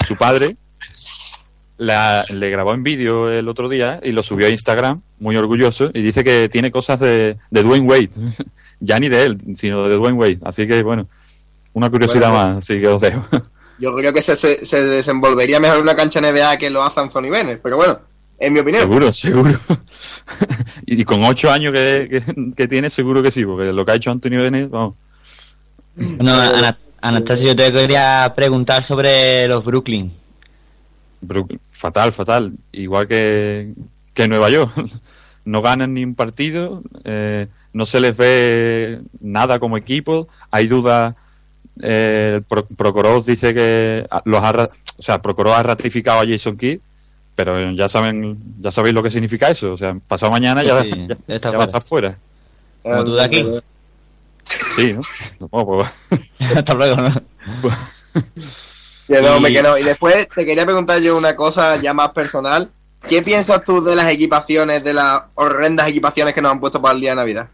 Su padre la- le grabó en vídeo el otro día y lo subió a Instagram, muy orgulloso, y dice que tiene cosas de, de Dwayne Wade. ya ni de él, sino de Dwayne Wade. Así que, bueno, una curiosidad Bueno, más, así que os dejo. Yo creo que se, se, se desenvolvería mejor una cancha NBA que lo hace Anthony Bennett. Pero bueno, en mi opinión. Seguro, seguro. y con ocho años que, que, que tiene, seguro que sí, porque lo que ha hecho Antonio Bennett, vamos. No, Ana- Anastasio, yo te quería preguntar sobre los Brooklyn. Fatal, fatal. Igual que, que Nueva York. No ganan ni un partido, eh, no se les ve nada como equipo, hay dudas. Eh, el Pro- Prokhorov dice que ah, los ha, o sea, Prokhorov ha ratificado a Jason Kidd, pero ya saben, ya sabéis lo que significa eso. O sea, pasado mañana ya, Sí, ya, está ya va a fuera. estar fuera. Como tú de aquí. Sí, ¿no? No, pues, Hasta luego, ¿no? Que no, Y- me que no. Y después te quería preguntar yo una cosa ya más personal. ¿Qué piensas tú de las equipaciones, de las horrendas equipaciones que nos han puesto para el día de Navidad?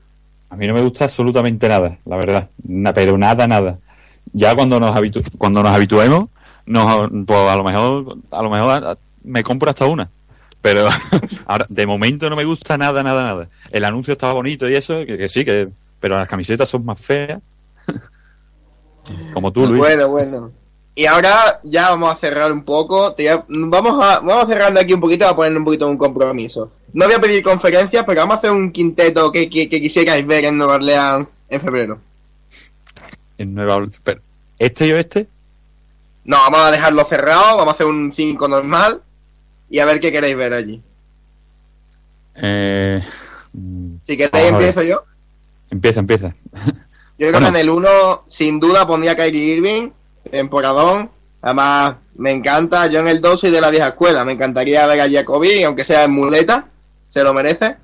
A mí no me gusta absolutamente nada, la verdad. Na- pero nada, nada. Ya cuando nos habitu cuando nos habituemos, nos, pues a lo mejor, a lo mejor a- me compro hasta una. Pero ahora, de momento no me gusta nada, nada, nada. El anuncio estaba bonito y eso, que, que sí, que, pero las camisetas son más feas. Como tú, Luis. Bueno, bueno. Y ahora ya vamos a cerrar un poco. Te a- vamos, a, vamos cerrando aquí un poquito a poner un poquito un compromiso. No voy a pedir conferencias, pero vamos a hacer un quinteto que, que, que quisierais ver en Nueva Orleans en febrero. En Nueva Orleans. ¿Este y oeste? No, vamos a dejarlo cerrado, vamos a hacer un 5 normal y a ver qué queréis ver allí. Eh, Si queréis empiezo yo. empieza, empieza. Yo creo Bueno. que en el 1, sin duda, pondría a Kyrie Irving, temporadón. Además, me encanta. Yo en el 2 soy de la vieja escuela. Me encantaría ver a Jacoby, aunque sea en muleta. Se lo merece.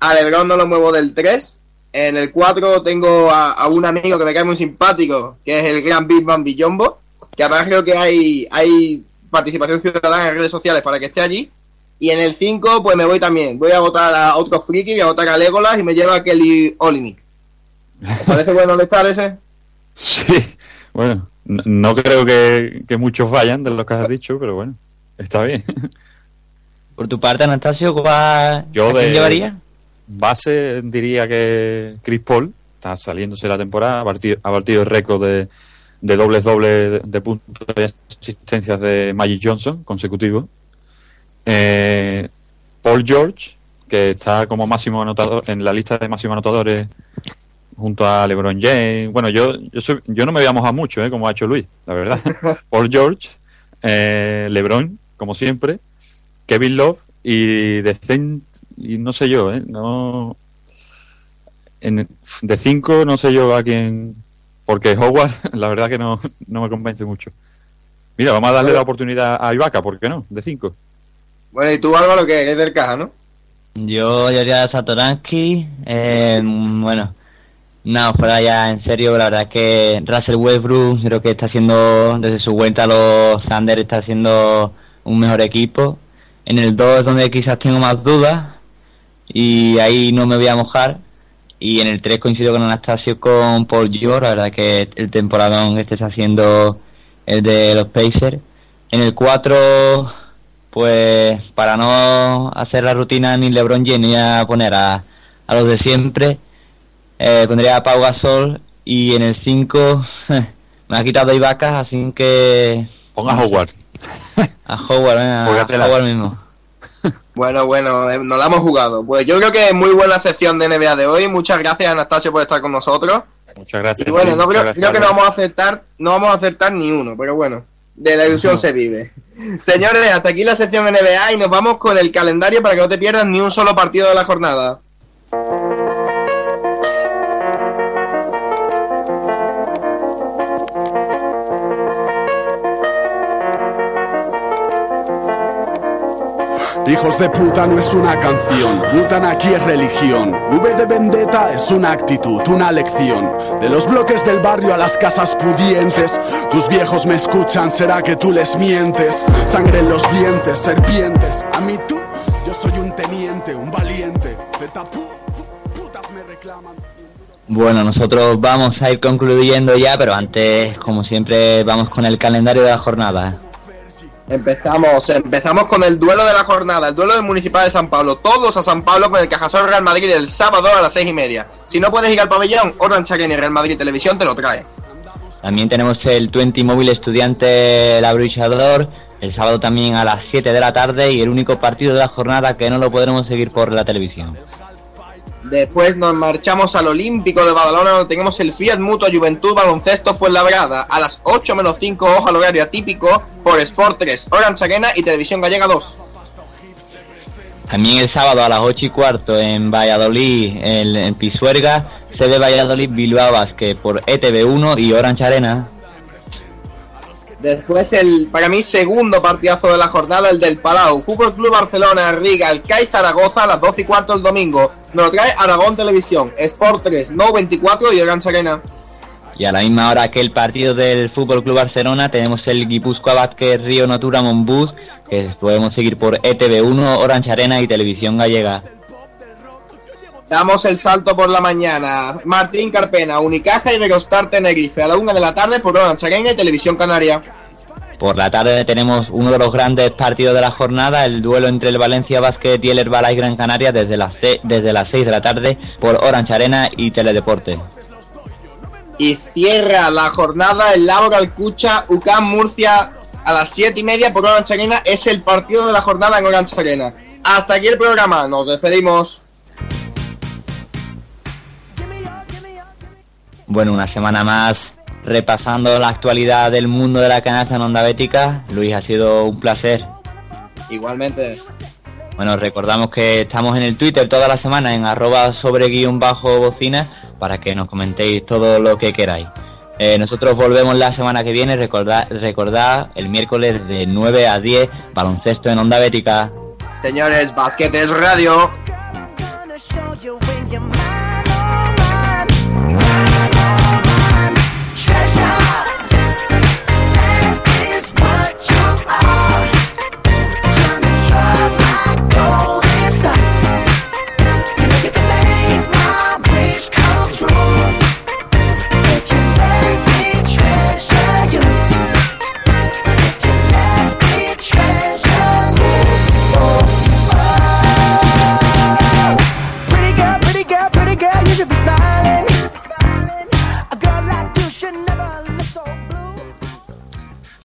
A LeBron no lo muevo del 3. En el 4 tengo a, a un amigo que me cae muy simpático, que es el gran Big Bang Billombo. Que además creo que hay, hay participación ciudadana en redes sociales para que esté allí. Y en el 5, pues me voy también. Voy a votar a otro friki, voy a votar a Legolas y me lleva a Kelly Olinick. ¿Os parece bueno estar ese? Sí, bueno, no, no creo que, que muchos vayan de lo que has dicho, pero bueno, está bien. Por tu parte, Anastasio, ¿cuál, Yo ¿a quién de- llevaría? Base diría que Chris Paul está saliéndose la temporada, ha batido, ha batido el récord de, de dobles dobles de, puntos y asistencias de Magic Johnson consecutivo. Eh, Paul George, que está como máximo anotador en la lista de máximos anotadores junto a LeBron James. Bueno, yo yo, soy- yo no me voy a mojar mucho, ¿eh? como ha hecho Luis, la verdad. Paul George, eh, LeBron, como siempre, Kevin Love y de y no sé yo, ¿eh? No, en, de 5 no sé yo a quién, porque Howard la verdad que no, no me convence mucho. Mira, vamos a darle la oportunidad a Ibaka, ¿por qué no? De 5. Bueno, y tú Álvaro que eres del caja, ¿no? Yo, yo haría Satoransky. Eh, bueno, no, fuera ya en serio, la verdad es que Russell Westbrook creo que está haciendo, desde su vuelta a los Thunder, está haciendo un mejor equipo. En el 2 es donde quizás tengo más dudas y ahí no me voy a mojar. Y en el 3 coincido con Anastasio con Paul George, la verdad que el temporadón este está haciendo el de los Pacers. En el 4, pues para no hacer la rutina ni LeBron James ni a poner a, a los de siempre, eh, pondría a Pau Gasol y en el 5 me ha quitado Ibaka, así que... Ponga a Howard. A Howard, venga, a. Howard mismo. Bueno, bueno, eh, nos la hemos jugado. Pues yo creo que es muy buena sección de NBA de hoy. Muchas gracias Anastasio por estar con nosotros. Muchas gracias. Y bueno, no creo, gracias, creo que no vamos a aceptar, no vamos a acertar ni uno, pero bueno, de la ilusión se vive. Señores, hasta aquí la sección NBA y nos vamos con el calendario para que no te pierdas ni un solo partido de la jornada. Hijos de puta no es una canción, Butan aquí es religión. V de vendetta es una actitud, una lección. De los bloques del barrio a las casas pudientes, tus viejos me escuchan, será que tú les mientes. Sangre en los dientes, serpientes. A mí tú, yo soy un teniente, un valiente. De tapú, pu- putas me reclaman. Bueno, nosotros vamos a ir concluyendo ya, pero antes, como siempre, vamos con el calendario de la jornada. Empezamos, empezamos con el duelo de la jornada, el duelo del Municipal de San Pablo. Todos a San Pablo con el Cajasol Real Madrid el sábado a las seis y media. Si no puedes ir al pabellón, Orange Arena y Real Madrid Televisión te lo trae. También tenemos el 20 Móvil Estudiante El Abruchador, el sábado también a las 7 de la tarde y el único partido de la jornada que no lo podremos seguir por la televisión. Después nos marchamos al Olímpico de Badalona donde tenemos el Fiat Mutua Juventud Baloncesto Fuenlabrada a las 8 menos 5 hoja al horario atípico por Sport 3, Orange Arena y Televisión Gallega 2. También el sábado a las 8 y cuarto en Valladolid, en, en Pisuerga, sede Valladolid Bilbao Basket por ETV1 y Orange Arena. Después el, para mí, segundo partidazo de la jornada, el del Palau. Fútbol Club Barcelona, Riga, el CAI Zaragoza a las 12 y cuarto el domingo. Nos lo trae Aragón Televisión, Sport 3, No 24 y Orange Arena. Y a la misma hora que el partido del Fútbol Club Barcelona tenemos el Guipúzcoa Basket Río Natura Monbus, que podemos seguir por ETV1, Orange Arena y Televisión Gallega. Damos el salto por la mañana. Martín Carpena, Unicaja y Verostar Tenerife a la 1 de la tarde por Orange Arena y Televisión Canaria. Por la tarde tenemos uno de los grandes partidos de la jornada, el duelo entre el Valencia Basket y el Herbalife Gran Canaria desde las, desde las 6 de la tarde por Orange Arena y Teledeporte. Y cierra la jornada el Laboral Cucha UCAM Murcia a las 7 y media por Orange Arena. Es el partido de la jornada en Orange Arena. Hasta aquí el programa. Nos despedimos. Bueno, una semana más repasando la actualidad del mundo de la canasta en Onda Bética. Luis, ha sido un placer. Igualmente. Bueno, recordamos que estamos en el Twitter toda la semana en arroba sobre guion bajo bocina para que nos comentéis todo lo que queráis. Eh, nosotros volvemos la semana que viene, recordad, recordad el miércoles de 9 a 10, baloncesto en Onda Bética. Señores, Basquetes Radio.